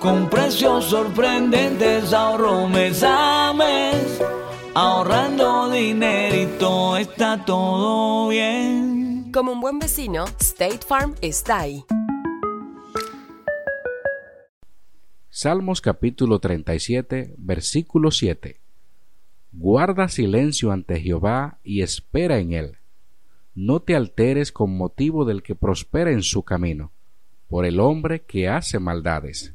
Con precios sorprendentes ahorro mes a mes. Ahorrando dinerito está todo bien. Como un buen vecino, State Farm está ahí. Salmos capítulo 37, versículo 7. Guarda silencio ante Jehová y espera en él. No te alteres con motivo del que prospera en su camino, por el hombre que hace maldades.